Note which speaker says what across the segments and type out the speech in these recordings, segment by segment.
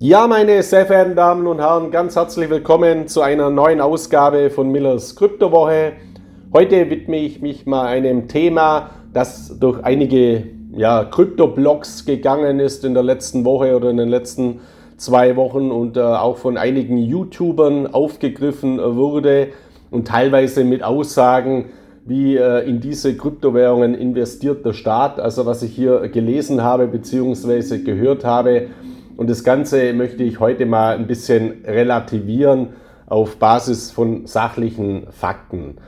Speaker 1: Ja, meine sehr verehrten Damen und Herren, ganz herzlich willkommen zu einer neuen Ausgabe von Millers Kryptowoche. Heute widme ich mich mal einem Thema, das durch einige ja, Krypto-Blogs gegangen ist in der letzten Woche oder in den letzten zwei Wochen und äh, auch von einigen YouTubern aufgegriffen wurde und teilweise mit Aussagen wie äh, in diese Kryptowährungen investiert der Staat. Also was ich hier gelesen habe bzw. gehört habe, und das Ganze möchte ich heute mal ein bisschen relativieren auf Basis von sachlichen Fakten.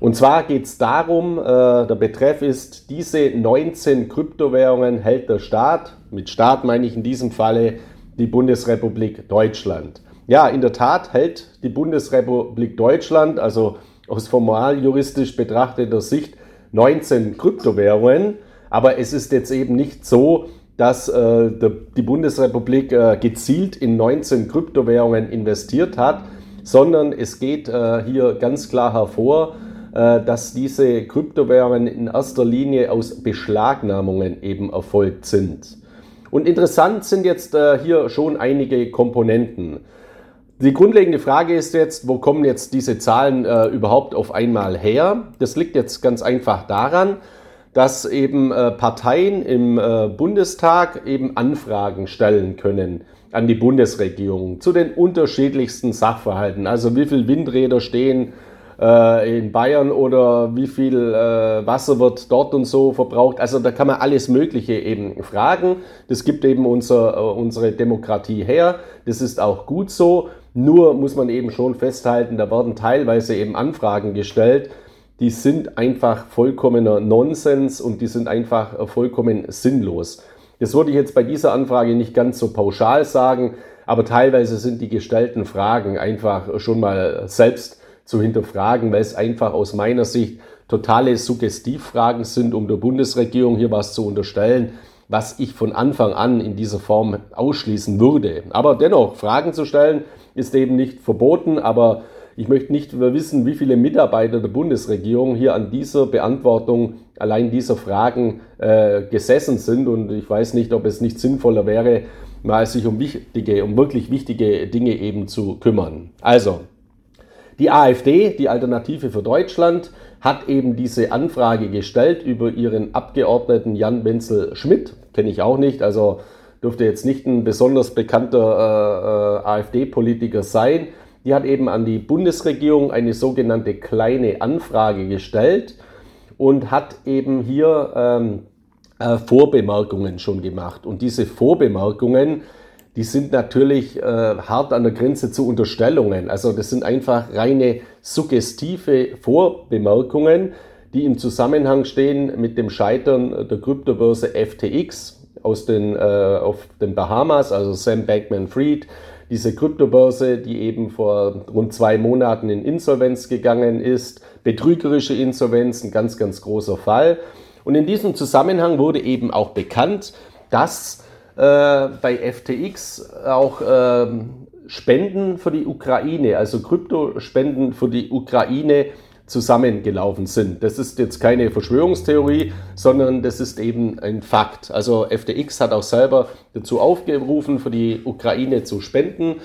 Speaker 1: Und zwar geht es darum, äh, der Betreff ist, diese 19 Kryptowährungen hält der Staat. Mit Staat meine ich in diesem Falle die Bundesrepublik Deutschland. Ja, in der Tat hält die Bundesrepublik Deutschland, also aus formal juristisch betrachteter Sicht, 19 Kryptowährungen. Aber es ist jetzt eben nicht so, dass äh, der, die Bundesrepublik äh, gezielt in 19 Kryptowährungen investiert hat, sondern es geht äh, hier ganz klar hervor, äh, dass diese Kryptowährungen in erster Linie aus Beschlagnahmungen eben erfolgt sind. Und interessant sind jetzt äh, hier schon einige Komponenten. Die grundlegende Frage ist jetzt, wo kommen jetzt diese Zahlen äh, überhaupt auf einmal her? Das liegt jetzt ganz einfach daran, dass eben äh, Parteien im äh, Bundestag eben Anfragen stellen können an die Bundesregierung zu den unterschiedlichsten Sachverhalten. Also wie viel Windräder stehen äh, in Bayern oder wie viel äh, Wasser wird dort und so verbraucht. Also da kann man alles Mögliche eben fragen. Das gibt eben unser, unsere Demokratie her. Das ist auch gut so. Nur muss man eben schon festhalten, da werden teilweise eben Anfragen gestellt, die sind einfach vollkommener Nonsens und die sind einfach äh, vollkommen sinnlos. Das würde ich jetzt bei dieser Anfrage nicht ganz so pauschal sagen, aber teilweise sind die gestellten Fragen einfach schon mal selbst zu hinterfragen, weil es einfach aus meiner Sicht totale Suggestivfragen sind, um der Bundesregierung hier was zu unterstellen, was ich von Anfang an in dieser Form ausschließen würde. Aber dennoch, Fragen zu stellen ist eben nicht verboten, aber ich möchte nicht wissen, wie viele Mitarbeiter der Bundesregierung hier an dieser Beantwortung allein dieser Fragen äh, gesessen sind. Und ich weiß nicht, ob es nicht sinnvoller wäre, mal sich um wichtige, um wirklich wichtige Dinge eben zu kümmern. Also, die AfD, die Alternative für Deutschland, hat eben diese Anfrage gestellt über ihren Abgeordneten Jan Wenzel Schmidt. Kenne ich auch nicht, also dürfte jetzt nicht ein besonders bekannter äh, äh, AfD-Politiker sein die hat eben an die Bundesregierung eine sogenannte kleine Anfrage gestellt und hat eben hier ähm, äh, Vorbemerkungen schon gemacht. Und diese Vorbemerkungen, die sind natürlich äh, hart an der Grenze zu Unterstellungen. Also das sind einfach reine suggestive Vorbemerkungen, die im Zusammenhang stehen mit dem Scheitern der Kryptobörse FTX aus den, äh, auf den Bahamas, also Sam Bankman-Fried, diese Kryptobörse, die eben vor rund zwei Monaten in Insolvenz gegangen ist, betrügerische Insolvenz, ein ganz, ganz großer Fall. Und in diesem Zusammenhang wurde eben auch bekannt, dass äh, bei FTX auch äh, Spenden für die Ukraine, also Kryptospenden für die Ukraine zusammengelaufen sind. Das ist jetzt keine Verschwörungstheorie, sondern das ist eben ein Fakt. Also FTX hat auch selber dazu aufgerufen, für die Ukraine zu spenden.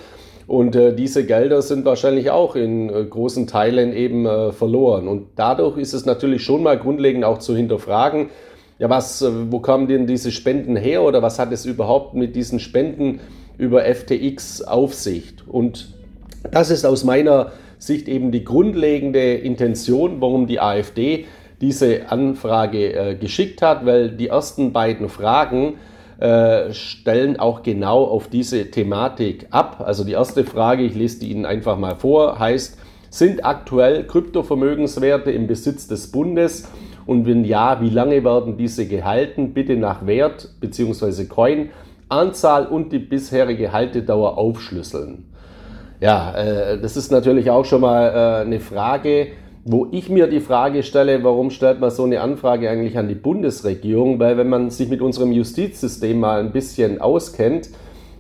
Speaker 1: Und äh, diese Gelder sind wahrscheinlich auch in äh, großen Teilen eben äh, verloren. Und dadurch ist es natürlich schon mal grundlegend auch zu hinterfragen, ja, was, äh, wo kamen denn diese Spenden her oder was hat es überhaupt mit diesen Spenden über FTX auf sich? Und das ist aus meiner Sicht eben die grundlegende Intention, warum die AfD diese Anfrage äh, geschickt hat, weil die ersten beiden Fragen äh, stellen auch genau auf diese Thematik ab. Also die erste Frage, ich lese die Ihnen einfach mal vor, heißt, sind aktuell Kryptovermögenswerte im Besitz des Bundes? Und wenn ja, wie lange werden diese gehalten? Bitte nach Wert bzw. Coin, Anzahl und die bisherige Haltedauer aufschlüsseln. Ja, äh, das ist natürlich auch schon mal äh, eine Frage, wo ich mir die Frage stelle, warum stellt man so eine Anfrage eigentlich an die Bundesregierung? Weil wenn man sich mit unserem Justizsystem mal ein bisschen auskennt,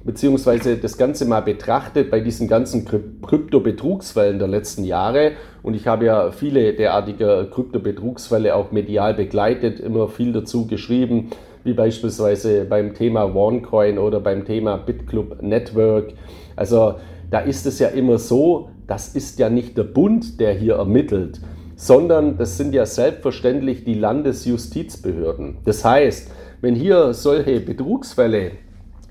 Speaker 1: beziehungsweise das Ganze mal betrachtet bei diesen ganzen Kryptobetrugsfällen der letzten Jahre, und ich habe ja viele derartiger Kryptobetrugsfälle auch medial begleitet, immer viel dazu geschrieben, wie beispielsweise beim Thema OneCoin oder beim Thema BitClub Network. Also da ist es ja immer so, das ist ja nicht der Bund, der hier ermittelt, sondern das sind ja selbstverständlich die Landesjustizbehörden. Das heißt, wenn hier solche Betrugsfälle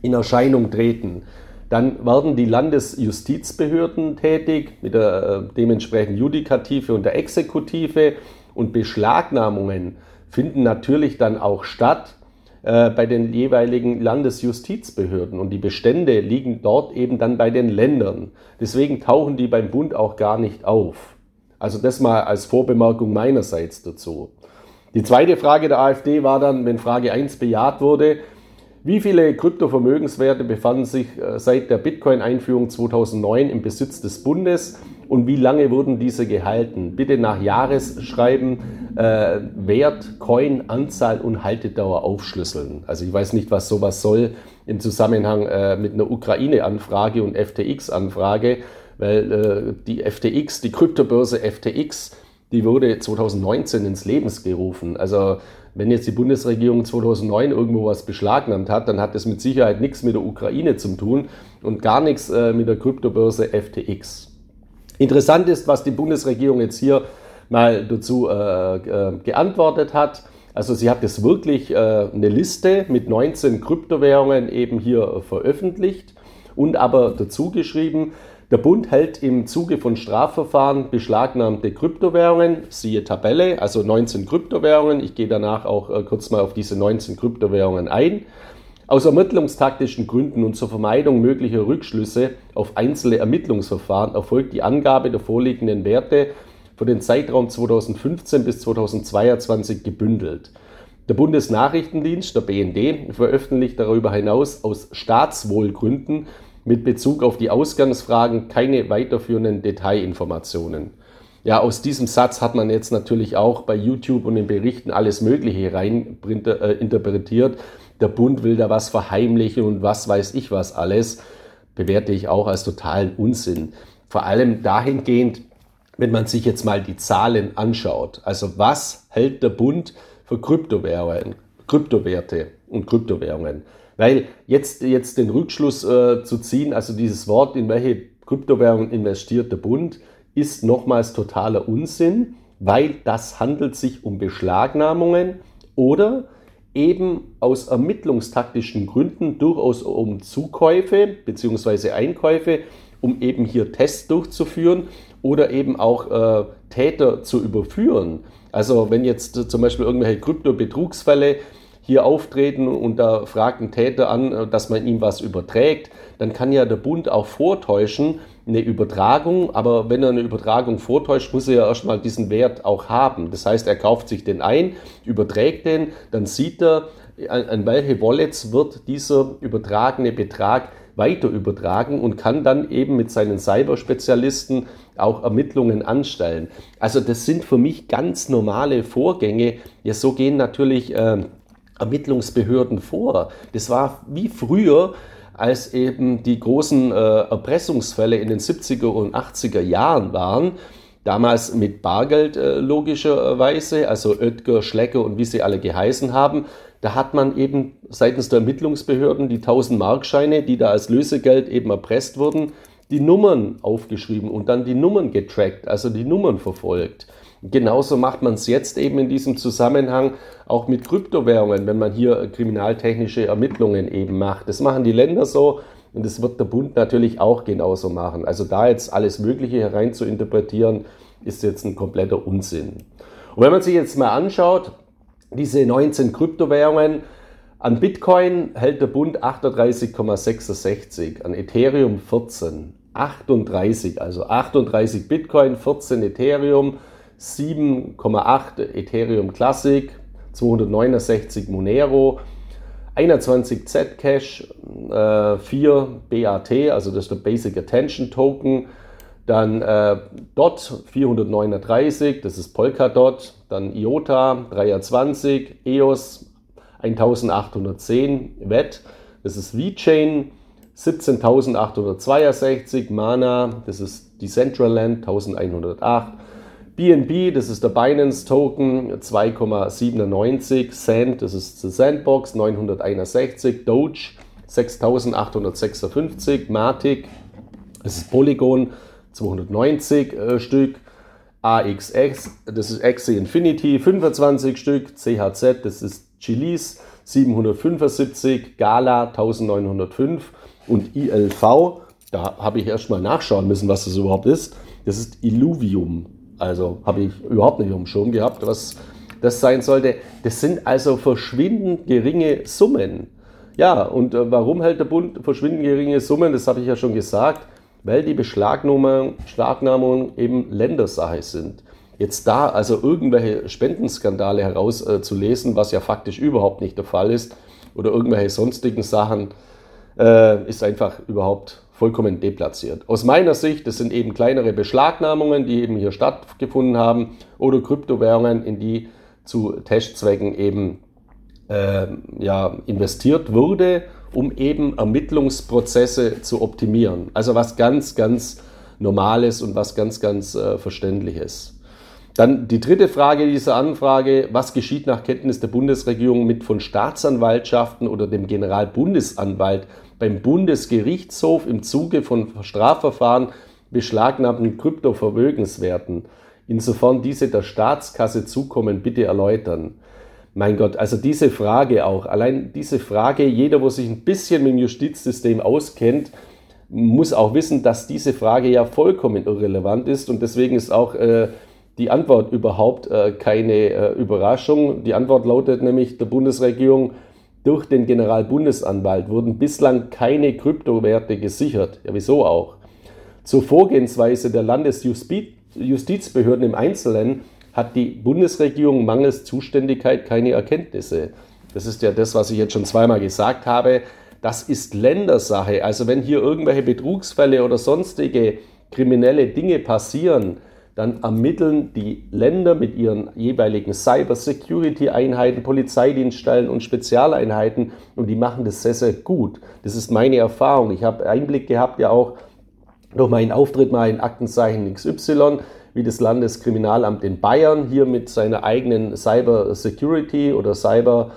Speaker 1: in Erscheinung treten, dann werden die Landesjustizbehörden tätig mit der äh, dementsprechenden Judikative und der Exekutive und Beschlagnahmungen finden natürlich dann auch statt äh, bei den jeweiligen Landesjustizbehörden und die Bestände liegen dort eben dann bei den Ländern. Deswegen tauchen die beim Bund auch gar nicht auf. Also das mal als Vorbemerkung meinerseits dazu. Die zweite Frage der AfD war dann, wenn Frage 1 bejaht wurde, wie viele Kryptovermögenswerte befanden sich äh, seit der Bitcoin-Einführung 2009 im Besitz des Bundes und wie lange wurden diese gehalten? Bitte nach Jahres schreiben, äh, Wert, Coin, Anzahl und Haltedauer aufschlüsseln. Also ich weiß nicht, was sowas soll im Zusammenhang äh, mit einer Ukraine-Anfrage und FTX-Anfrage, weil äh, die FTX, die Kryptobörse FTX, die wurde 2019 ins Leben gerufen. Also wenn jetzt die Bundesregierung 2009 irgendwo was beschlagnahmt hat, dann hat das mit Sicherheit nichts mit der Ukraine zu tun und gar nichts äh, mit der Kryptobörse FTX. Interessant ist, was die Bundesregierung jetzt hier mal dazu äh, äh, geantwortet hat. Also sie hat jetzt wirklich äh, eine Liste mit 19 Kryptowährungen eben hier veröffentlicht und aber dazu geschrieben, der Bund hält im Zuge von Strafverfahren beschlagnahmte Kryptowährungen, siehe Tabelle, also 19 Kryptowährungen. Ich gehe danach auch äh, kurz mal auf diese 19 Kryptowährungen ein. Aus ermittlungstaktischen Gründen und zur Vermeidung möglicher Rückschlüsse auf einzelne Ermittlungsverfahren erfolgt die Angabe der vorliegenden Werte für den Zeitraum 2015 bis 2022 gebündelt. Der Bundesnachrichtendienst, der BND, veröffentlicht darüber hinaus aus Staatswohlgründen mit Bezug auf die Ausgangsfragen keine weiterführenden Detailinformationen. Ja, aus diesem Satz hat man jetzt natürlich auch bei YouTube und den Berichten alles Mögliche rein äh, interpretiert. Der Bund will da was verheimlichen und was weiß ich was alles, bewerte ich auch als totalen Unsinn. Vor allem dahingehend, wenn man sich jetzt mal die Zahlen anschaut. Also was hält der Bund für Kryptowährungen, Kryptowerte und Kryptowährungen? Weil jetzt, jetzt den Rückschluss äh, zu ziehen, also dieses Wort, in welche Kryptowährung investiert der Bund, ist nochmals totaler Unsinn, weil das handelt sich um Beschlagnahmungen oder eben aus ermittlungstaktischen Gründen durchaus um Zukäufe bzw. Einkäufe, um eben hier Tests durchzuführen oder eben auch äh, Täter zu überführen. Also wenn jetzt äh, zum Beispiel irgendwelche Krypto-Betrugsfälle hier auftreten und da fragt ein Täter an, äh, dass man ihm was überträgt, dann kann ja der Bund auch vortäuschen, eine Übertragung, aber wenn er eine Übertragung vortäuscht, muss er ja erstmal diesen Wert auch haben. Das heißt, er kauft sich den ein, überträgt den, dann sieht er, an, an welche Wallets wird dieser übertragene Betrag weiter übertragen und kann dann eben mit seinen Cyberspezialisten auch Ermittlungen anstellen. Also das sind für mich ganz normale Vorgänge. Ja, so gehen natürlich äh, Ermittlungsbehörden vor. Das war wie früher, als eben die großen äh, Erpressungsfälle in den 70er und 80er Jahren waren. Damals mit Bargeld äh, logischerweise, also Oetker, Schlecker und wie sie alle geheißen haben. Da hat man eben seitens der Ermittlungsbehörden die 1000 Markscheine, die da als Lösegeld eben erpresst wurden, die Nummern aufgeschrieben und dann die Nummern getrackt, also die Nummern verfolgt. Genauso macht man es jetzt eben in diesem Zusammenhang auch mit Kryptowährungen, wenn man hier kriminaltechnische Ermittlungen eben macht. Das machen die Länder so und das wird der Bund natürlich auch genauso machen. Also da jetzt alles Mögliche herein zu interpretieren, ist jetzt ein kompletter Unsinn. Und wenn man sich jetzt mal anschaut, diese 19 Kryptowährungen, an Bitcoin hält der Bund 38,66, an Ethereum 14. 38, also 38 Bitcoin, 14 Ethereum, 7,8 Ethereum Classic, 269 Monero, 21 Zcash, äh, 4 BAT, also das ist der Basic Attention Token, dann äh, DOT 439, das ist Polkadot, dann IOTA 320, EOS 1810, WET, das ist VeChain 17862, Mana, das ist Decentraland 1108, BNB, das ist der Binance Token, 2,97 Cent, das ist die Sandbox, 961, Doge, 6856, Matic, das ist Polygon, 290 äh, Stück, AXX, das ist Axie Infinity, 25 Stück, CHZ, das ist Chilis, 775, Gala 1905 und ILV, da habe ich erstmal nachschauen müssen, was das überhaupt ist. Das ist Illuvium. Also habe ich überhaupt nicht um Schirm gehabt, was das sein sollte. Das sind also verschwindend geringe Summen. Ja, und äh, warum hält der Bund verschwindend geringe Summen? Das habe ich ja schon gesagt, weil die Beschlagnahmungen eben Ländersache sind. Jetzt da also irgendwelche Spendenskandale herauszulesen, äh, was ja faktisch überhaupt nicht der Fall ist, oder irgendwelche sonstigen Sachen, äh, ist einfach überhaupt vollkommen deplatziert. Aus meiner Sicht, das sind eben kleinere Beschlagnahmungen, die eben hier stattgefunden haben, oder Kryptowährungen, in die zu Testzwecken eben äh, ja, investiert wurde, um eben Ermittlungsprozesse zu optimieren. Also was ganz, ganz Normales und was ganz, ganz äh, Verständliches. Dann die dritte Frage dieser Anfrage, was geschieht nach Kenntnis der Bundesregierung mit von Staatsanwaltschaften oder dem Generalbundesanwalt beim Bundesgerichtshof im Zuge von Strafverfahren beschlagnahmten Kryptovermögenswerten, insofern diese der Staatskasse zukommen, bitte erläutern. Mein Gott, also diese Frage auch, allein diese Frage, jeder, wo sich ein bisschen mit dem Justizsystem auskennt, muss auch wissen, dass diese Frage ja vollkommen irrelevant ist und deswegen ist auch äh, die Antwort überhaupt äh, keine äh, Überraschung. Die Antwort lautet nämlich der Bundesregierung, durch den Generalbundesanwalt wurden bislang keine Kryptowerte gesichert. Ja, wieso auch? Zur Vorgehensweise der Landesjustizbehörden im Einzelnen hat die Bundesregierung mangels Zuständigkeit keine Erkenntnisse. Das ist ja das, was ich jetzt schon zweimal gesagt habe. Das ist Ländersache. Also wenn hier irgendwelche Betrugsfälle oder sonstige kriminelle Dinge passieren, dann ermitteln die Länder mit ihren jeweiligen Cyber-Security-Einheiten, Polizeidienststellen und Spezialeinheiten und die machen das sehr, sehr gut. Das ist meine Erfahrung. Ich habe Einblick gehabt ja auch durch meinen Auftritt mal in Aktenzeichen XY, wie das Landeskriminalamt in Bayern hier mit seiner eigenen Cyber-Security oder Cyber-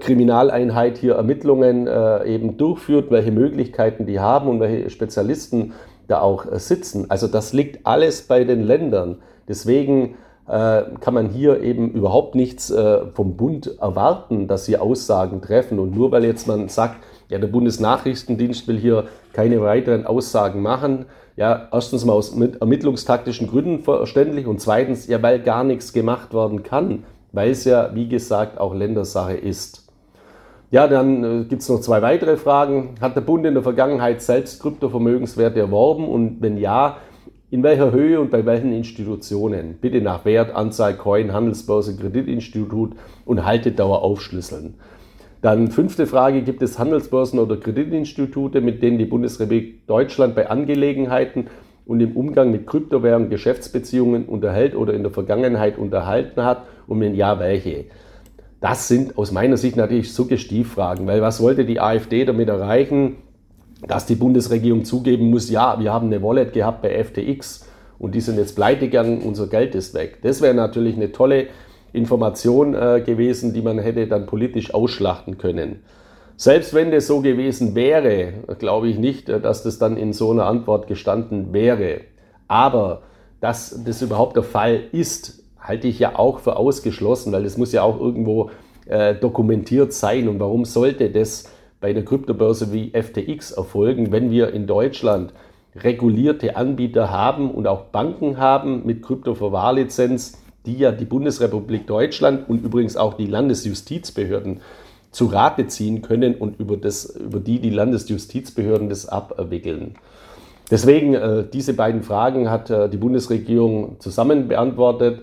Speaker 1: Kriminaleinheit hier Ermittlungen äh, eben durchführt, welche Möglichkeiten die haben und welche Spezialisten da auch äh, sitzen. Also das liegt alles bei den Ländern. Deswegen äh, kann man hier eben überhaupt nichts äh, vom Bund erwarten, dass sie Aussagen treffen. Und nur weil jetzt man sagt, ja, der Bundesnachrichtendienst will hier keine weiteren Aussagen machen, ja, erstens mal aus ermittlungstaktischen Gründen verständlich und zweitens, ja, weil gar nichts gemacht werden kann, weil es ja, wie gesagt, auch Ländersache ist. Ja, dann äh, gibt es noch zwei weitere Fragen. Hat der Bund in der Vergangenheit selbst Kryptovermögenswerte erworben und wenn ja, in welcher Höhe und bei welchen Institutionen? Bitte nach Wert, Anzahl, Coin, Handelsbörse, Kreditinstitut und Haltedauer aufschlüsseln. Dann fünfte Frage, gibt es Handelsbörsen oder Kreditinstitute, mit denen die Bundesrepublik Deutschland bei Angelegenheiten und im Umgang mit Kryptowährungen Geschäftsbeziehungen unterhält oder in der Vergangenheit unterhalten hat und wenn ja, welche? Das sind aus meiner Sicht natürlich Suggestivfragen, weil was wollte die AfD damit erreichen, dass die Bundesregierung zugeben muss, ja, wir haben eine Wallet gehabt bei FTX und die sind jetzt pleite gegangen, unser Geld ist weg. Das wäre natürlich eine tolle Information äh, gewesen, die man hätte dann politisch ausschlachten können. Selbst wenn das so gewesen wäre, glaube ich nicht, äh, dass das dann in so einer Antwort gestanden wäre. Aber dass das überhaupt der Fall ist, halte ich ja auch für ausgeschlossen, weil das muss ja auch irgendwo äh, dokumentiert sein. Und warum sollte das bei einer Kryptobörse wie FTX erfolgen, wenn wir in Deutschland regulierte Anbieter haben und auch Banken haben mit Kryptoverwahrlizenz, die ja die Bundesrepublik Deutschland und übrigens auch die Landesjustizbehörden zu Rate ziehen können und über, das, über die die Landesjustizbehörden das abwickeln. Deswegen äh, diese beiden Fragen hat äh, die Bundesregierung zusammen beantwortet.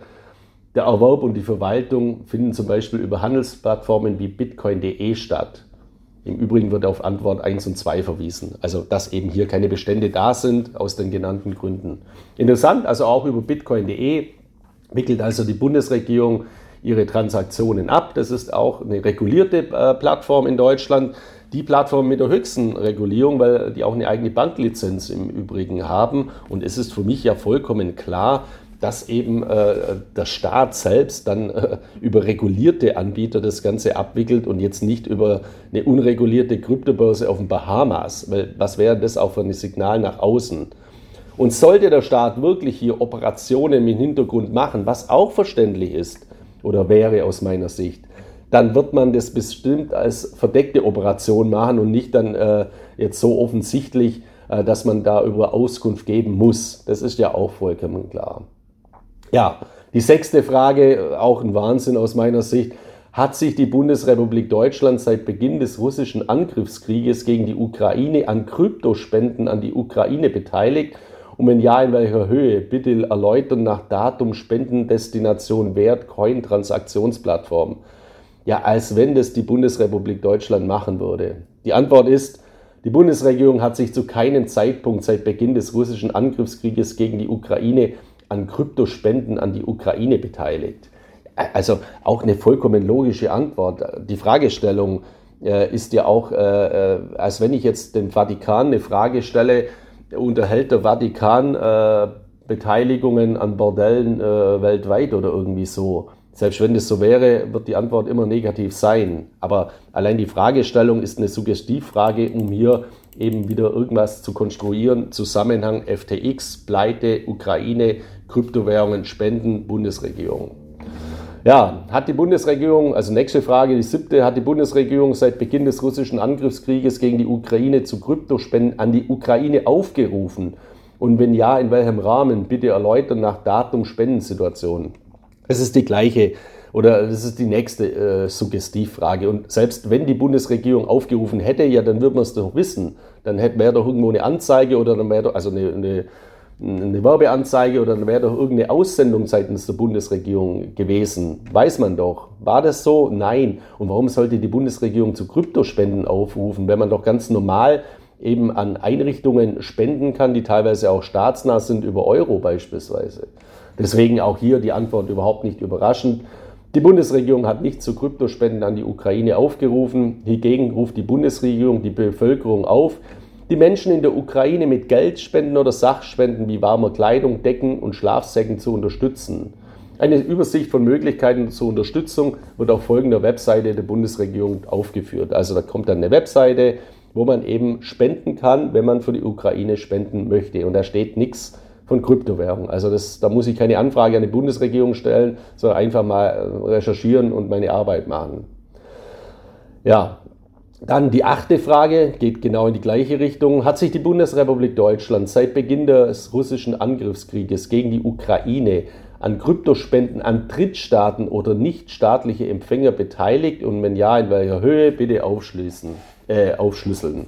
Speaker 1: Der Erwerb und die Verwaltung finden zum Beispiel über Handelsplattformen wie bitcoin.de statt. Im Übrigen wird auf Antwort 1 und 2 verwiesen. Also, dass eben hier keine Bestände da sind, aus den genannten Gründen. Interessant, also auch über bitcoin.de wickelt also die Bundesregierung ihre Transaktionen ab. Das ist auch eine regulierte äh, Plattform in Deutschland. Die Plattform mit der höchsten Regulierung, weil die auch eine eigene Banklizenz im Übrigen haben. Und es ist für mich ja vollkommen klar, dass eben äh, der Staat selbst dann äh, über regulierte Anbieter das Ganze abwickelt und jetzt nicht über eine unregulierte Kryptobörse auf den Bahamas. Weil was wäre das auch für ein Signal nach außen? Und sollte der Staat wirklich hier Operationen im Hintergrund machen, was auch verständlich ist oder wäre aus meiner Sicht, dann wird man das bestimmt als verdeckte Operation machen und nicht dann äh, jetzt so offensichtlich, äh, dass man da über Auskunft geben muss. Das ist ja auch vollkommen klar. Ja, die sechste Frage, auch ein Wahnsinn aus meiner Sicht. Hat sich die Bundesrepublik Deutschland seit Beginn des russischen Angriffskrieges gegen die Ukraine an Kryptospenden an die Ukraine beteiligt? Und wenn ja, in welcher Höhe? Bitte erläutern nach Datum, Spendendestination, Wert, Coin, Transaktionsplattform. Ja, als wenn das die Bundesrepublik Deutschland machen würde. Die Antwort ist, die Bundesregierung hat sich zu keinem Zeitpunkt seit Beginn des russischen Angriffskrieges gegen die Ukraine an Kryptospenden an die Ukraine beteiligt? Also auch eine vollkommen logische Antwort. Die Fragestellung äh, ist ja auch, äh, äh, als wenn ich jetzt dem Vatikan eine Frage stelle, unterhält der Vatikan äh, Beteiligungen an Bordellen äh, weltweit oder irgendwie so. Selbst wenn das so wäre, wird die Antwort immer negativ sein. Aber allein die Fragestellung ist eine Suggestivfrage, um hier eben wieder irgendwas zu konstruieren. Zusammenhang FTX, Pleite, Ukraine, Kryptowährungen, Spenden, Bundesregierung. Ja, hat die Bundesregierung, also nächste Frage, die siebte, hat die Bundesregierung seit Beginn des russischen Angriffskrieges gegen die Ukraine zu Kryptospenden an die Ukraine aufgerufen? Und wenn ja, in welchem Rahmen? Bitte erläutern nach Datum, Spendensituation. Es ist die gleiche oder das ist die nächste äh, Suggestivfrage. Und selbst wenn die Bundesregierung aufgerufen hätte, ja, dann würde man es doch wissen. Dann wäre doch irgendwo eine Anzeige oder dann wäre doch, also eine, eine, eine Werbeanzeige oder dann wäre doch irgendeine Aussendung seitens der Bundesregierung gewesen. Weiß man doch. War das so? Nein. Und warum sollte die Bundesregierung zu Kryptospenden aufrufen, wenn man doch ganz normal eben an Einrichtungen spenden kann, die teilweise auch staatsnah sind, über Euro beispielsweise. Deswegen auch hier die Antwort überhaupt nicht überraschend. Die Bundesregierung hat nicht zu Kryptospenden an die Ukraine aufgerufen. Hingegen ruft die Bundesregierung die Bevölkerung auf, die Menschen in der Ukraine mit Geldspenden oder Sachspenden wie warmer Kleidung, Decken und Schlafsäcken zu unterstützen. Eine Übersicht von Möglichkeiten zur Unterstützung wird auf folgender Webseite der Bundesregierung aufgeführt. Also da kommt dann eine Webseite, wo man eben spenden kann, wenn man für die Ukraine spenden möchte. Und da steht nichts von Kryptowährung. Also das, da muss ich keine Anfrage an die Bundesregierung stellen, sondern einfach mal äh, recherchieren und meine Arbeit machen. Ja, dann die achte Frage geht genau in die gleiche Richtung. Hat sich die Bundesrepublik Deutschland seit Beginn des russischen Angriffskrieges gegen die Ukraine an Kryptospenden an Drittstaaten oder nichtstaatliche Empfänger beteiligt und wenn ja, in welcher Höhe, bitte aufschließen, äh, aufschlüsseln?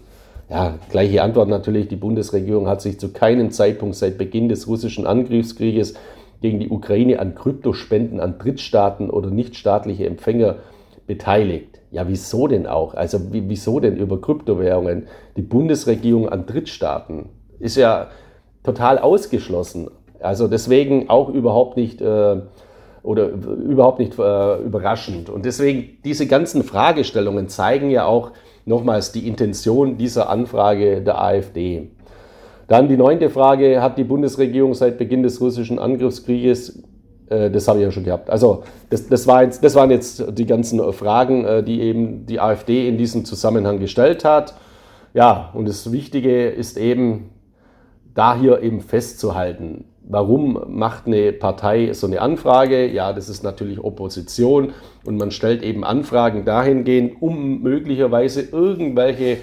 Speaker 1: Ja, gleiche Antwort natürlich. Die Bundesregierung hat sich zu keinem Zeitpunkt seit Beginn des russischen Angriffskrieges gegen die Ukraine an Kryptospenden an Drittstaaten oder nichtstaatliche Empfänger beteiligt. Ja, wieso denn auch? Also wieso denn über Kryptowährungen? Die Bundesregierung an Drittstaaten ist ja total ausgeschlossen. Also deswegen auch überhaupt nicht äh, oder überhaupt nicht äh, überraschend. Und deswegen diese ganzen Fragestellungen zeigen ja auch, nochmals die Intention dieser Anfrage der AfD. Dann die neunte Frage, hat die Bundesregierung seit Beginn des russischen Angriffskrieges, äh, das habe ich ja schon gehabt, also das, das, war jetzt, das waren jetzt die ganzen Fragen, äh, die eben die AfD in diesem Zusammenhang gestellt hat. Ja, und das Wichtige ist eben, da hier eben festzuhalten, Warum macht eine Partei so eine Anfrage? Ja, das ist natürlich Opposition und man stellt eben Anfragen dahingehend, um möglicherweise irgendwelche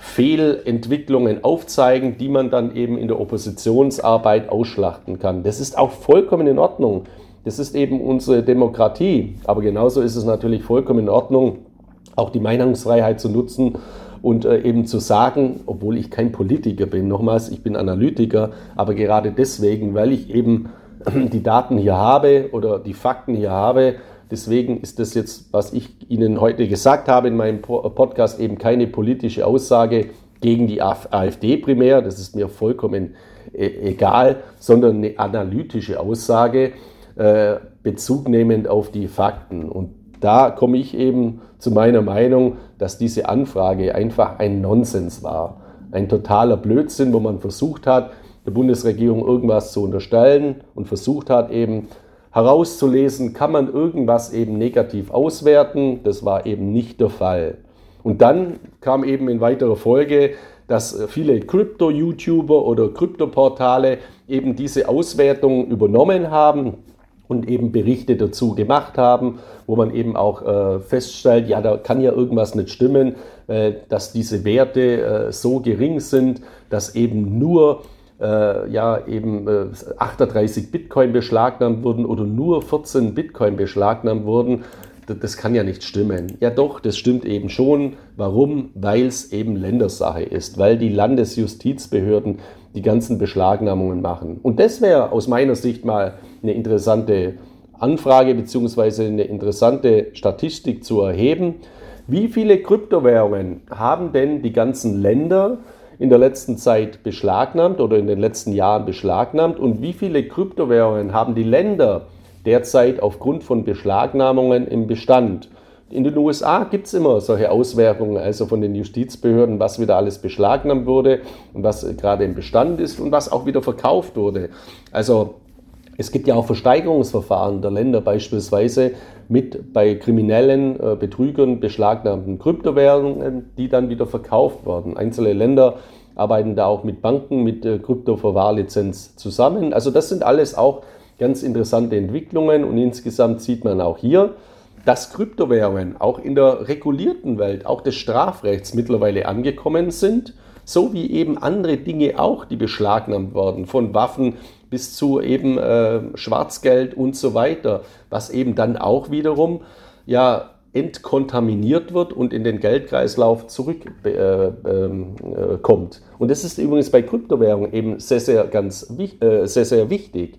Speaker 1: Fehlentwicklungen aufzeigen, die man dann eben in der Oppositionsarbeit ausschlachten kann. Das ist auch vollkommen in Ordnung. Das ist eben unsere Demokratie. Aber genauso ist es natürlich vollkommen in Ordnung, auch die Meinungsfreiheit zu nutzen und äh, eben zu sagen, obwohl ich kein Politiker bin, nochmals, ich bin Analytiker, aber gerade deswegen, weil ich eben die Daten hier habe oder die Fakten hier habe, deswegen ist das jetzt, was ich Ihnen heute gesagt habe in meinem Podcast, eben keine politische Aussage gegen die AfD primär, das ist mir vollkommen äh, egal, sondern eine analytische Aussage, äh, bezugnehmend auf die Fakten. Und da komme ich eben zu meiner Meinung, dass diese Anfrage einfach ein Nonsens war. Ein totaler Blödsinn, wo man versucht hat, der Bundesregierung irgendwas zu unterstellen und versucht hat eben herauszulesen, kann man irgendwas eben negativ auswerten. Das war eben nicht der Fall. Und dann kam eben in weiterer Folge, dass viele Krypto-YouTuber oder Krypto-Portale eben diese Auswertung übernommen haben und eben Berichte dazu gemacht haben, wo man eben auch äh, feststellt, ja, da kann ja irgendwas nicht stimmen, äh, dass diese Werte äh, so gering sind, dass eben nur äh, ja eben 38 äh, Bitcoin beschlagnahmt wurden oder nur 14 Bitcoin beschlagnahmt wurden. Das kann ja nicht stimmen. Ja doch, das stimmt eben schon. Warum? Weil es eben Ländersache ist, weil die Landesjustizbehörden die ganzen Beschlagnahmungen machen. Und das wäre aus meiner Sicht mal eine interessante Anfrage bzw. eine interessante Statistik zu erheben. Wie viele Kryptowährungen haben denn die ganzen Länder in der letzten Zeit beschlagnahmt oder in den letzten Jahren beschlagnahmt und wie viele Kryptowährungen haben die Länder derzeit aufgrund von Beschlagnahmungen im Bestand? In den USA gibt es immer solche Auswertungen, also von den Justizbehörden, was wieder alles beschlagnahmt wurde und was gerade im Bestand ist und was auch wieder verkauft wurde. Also es gibt ja auch Versteigerungsverfahren der Länder beispielsweise mit bei kriminellen äh, Betrügern beschlagnahmten Kryptowährungen, die dann wieder verkauft werden. Einzelne Länder arbeiten da auch mit Banken mit äh, Kryptoverwahrlizenz zusammen. Also das sind alles auch ganz interessante Entwicklungen und insgesamt sieht man auch hier, dass Kryptowährungen auch in der regulierten Welt, auch des Strafrechts mittlerweile angekommen sind, so wie eben andere Dinge auch, die beschlagnahmt werden, von Waffen bis zu eben äh, Schwarzgeld und so weiter, was eben dann auch wiederum ja entkontaminiert wird und in den Geldkreislauf zurückkommt. Äh, ähm, äh, und das ist übrigens bei Kryptowährungen eben sehr, sehr, ganz, äh, sehr, sehr wichtig.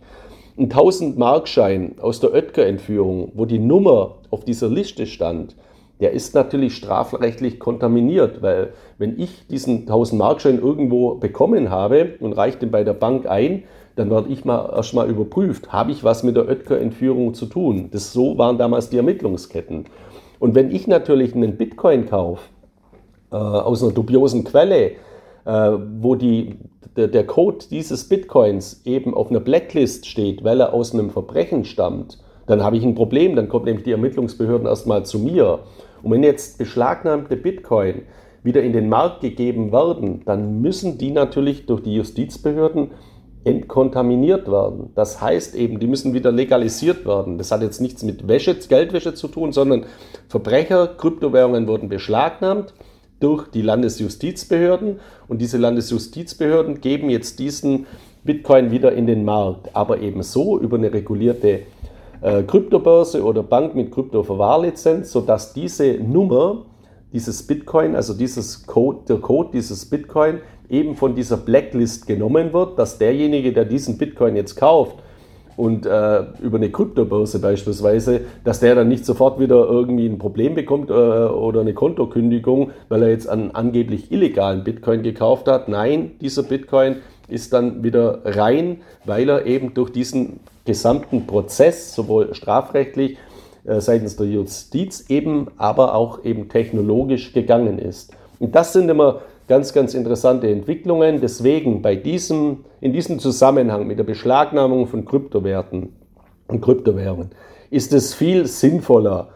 Speaker 1: Ein 1000-Markschein aus der Oetker-Entführung, wo die Nummer auf dieser Liste stand, der ist natürlich strafrechtlich kontaminiert, weil wenn ich diesen 1000-Markschein irgendwo bekommen habe und reiche den bei der Bank ein, dann werde ich mal erstmal überprüft, habe ich was mit der Oetker-Entführung zu tun. Das so waren damals die Ermittlungsketten. Und wenn ich natürlich einen Bitcoin kaufe, äh, aus einer dubiosen Quelle, äh, wo die, der, der Code dieses Bitcoins eben auf einer Blacklist steht, weil er aus einem Verbrechen stammt, dann habe ich ein Problem, dann kommen nämlich die Ermittlungsbehörden erstmal zu mir. Und wenn jetzt beschlagnahmte Bitcoin wieder in den Markt gegeben werden, dann müssen die natürlich durch die Justizbehörden entkontaminiert werden. Das heißt eben, die müssen wieder legalisiert werden. Das hat jetzt nichts mit Wäsche, Geldwäsche zu tun, sondern Verbrecher, Kryptowährungen wurden beschlagnahmt durch die Landesjustizbehörden und diese Landesjustizbehörden geben jetzt diesen Bitcoin wieder in den Markt, aber eben so über eine regulierte äh, Kryptobörse oder Bank mit Kryptoverwahrlizenz, sodass diese Nummer dieses Bitcoin, also dieses Code, der Code dieses Bitcoin eben von dieser Blacklist genommen wird, dass derjenige, der diesen Bitcoin jetzt kauft und äh, über eine Kryptobörse beispielsweise, dass der dann nicht sofort wieder irgendwie ein Problem bekommt äh, oder eine Kontokündigung, weil er jetzt einen angeblich illegalen Bitcoin gekauft hat. Nein, dieser Bitcoin ist dann wieder rein, weil er eben durch diesen gesamten Prozess, sowohl strafrechtlich äh, seitens der Justiz eben, aber auch eben technologisch gegangen ist. Und das sind immer ganz, ganz interessante Entwicklungen. Deswegen bei diesem, in diesem Zusammenhang mit der Beschlagnahmung von Kryptowerten und Kryptowährungen ist es viel sinnvoller,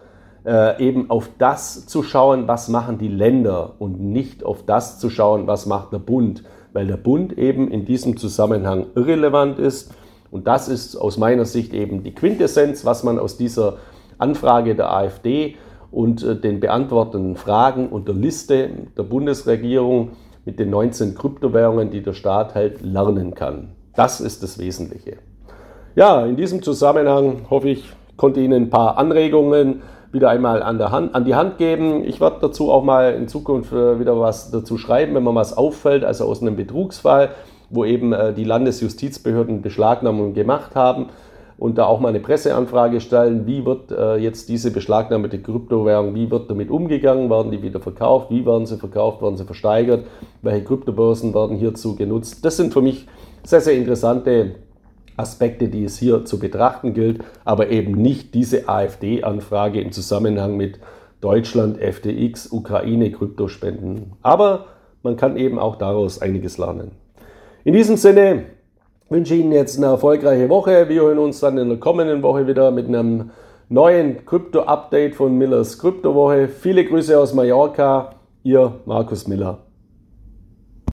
Speaker 1: äh, eben auf das zu schauen, was machen die Länder und nicht auf das zu schauen, was macht der Bund, weil der Bund eben in diesem Zusammenhang irrelevant ist. Und das ist aus meiner Sicht eben die Quintessenz, was man aus dieser Anfrage der AfD und äh, den beantworteten Fragen und der Liste der Bundesregierung mit den 19 Kryptowährungen, die der Staat hält, lernen kann. Das ist das Wesentliche. Ja, in diesem Zusammenhang hoffe ich, konnte Ihnen ein paar Anregungen wieder einmal an, Hand, an die Hand geben. Ich werde dazu auch mal in Zukunft äh, wieder was dazu schreiben, wenn mir was auffällt, also aus einem Betrugsfall, wo eben äh, die Landesjustizbehörden Beschlagnahmungen gemacht haben und da auch mal eine Presseanfrage stellen, wie wird äh, jetzt diese beschlagnahmte Kryptowährung, wie wird damit umgegangen, werden die wieder verkauft, wie werden sie verkauft, werden sie versteigert, welche Kryptobörsen werden hierzu genutzt. Das sind für mich sehr, sehr interessante Aspekte, die es hier zu betrachten gilt, aber eben nicht diese AfD-Anfrage im Zusammenhang mit Deutschland, FTX, Ukraine, Kryptospenden. Aber man kann eben auch daraus einiges lernen. In diesem Sinne, wünsche Ihnen jetzt eine erfolgreiche Woche. Wir hören uns dann in der kommenden Woche wieder mit einem neuen Krypto-Update von Millers Kryptowoche. Viele Grüße aus Mallorca, Ihr Markus Miller.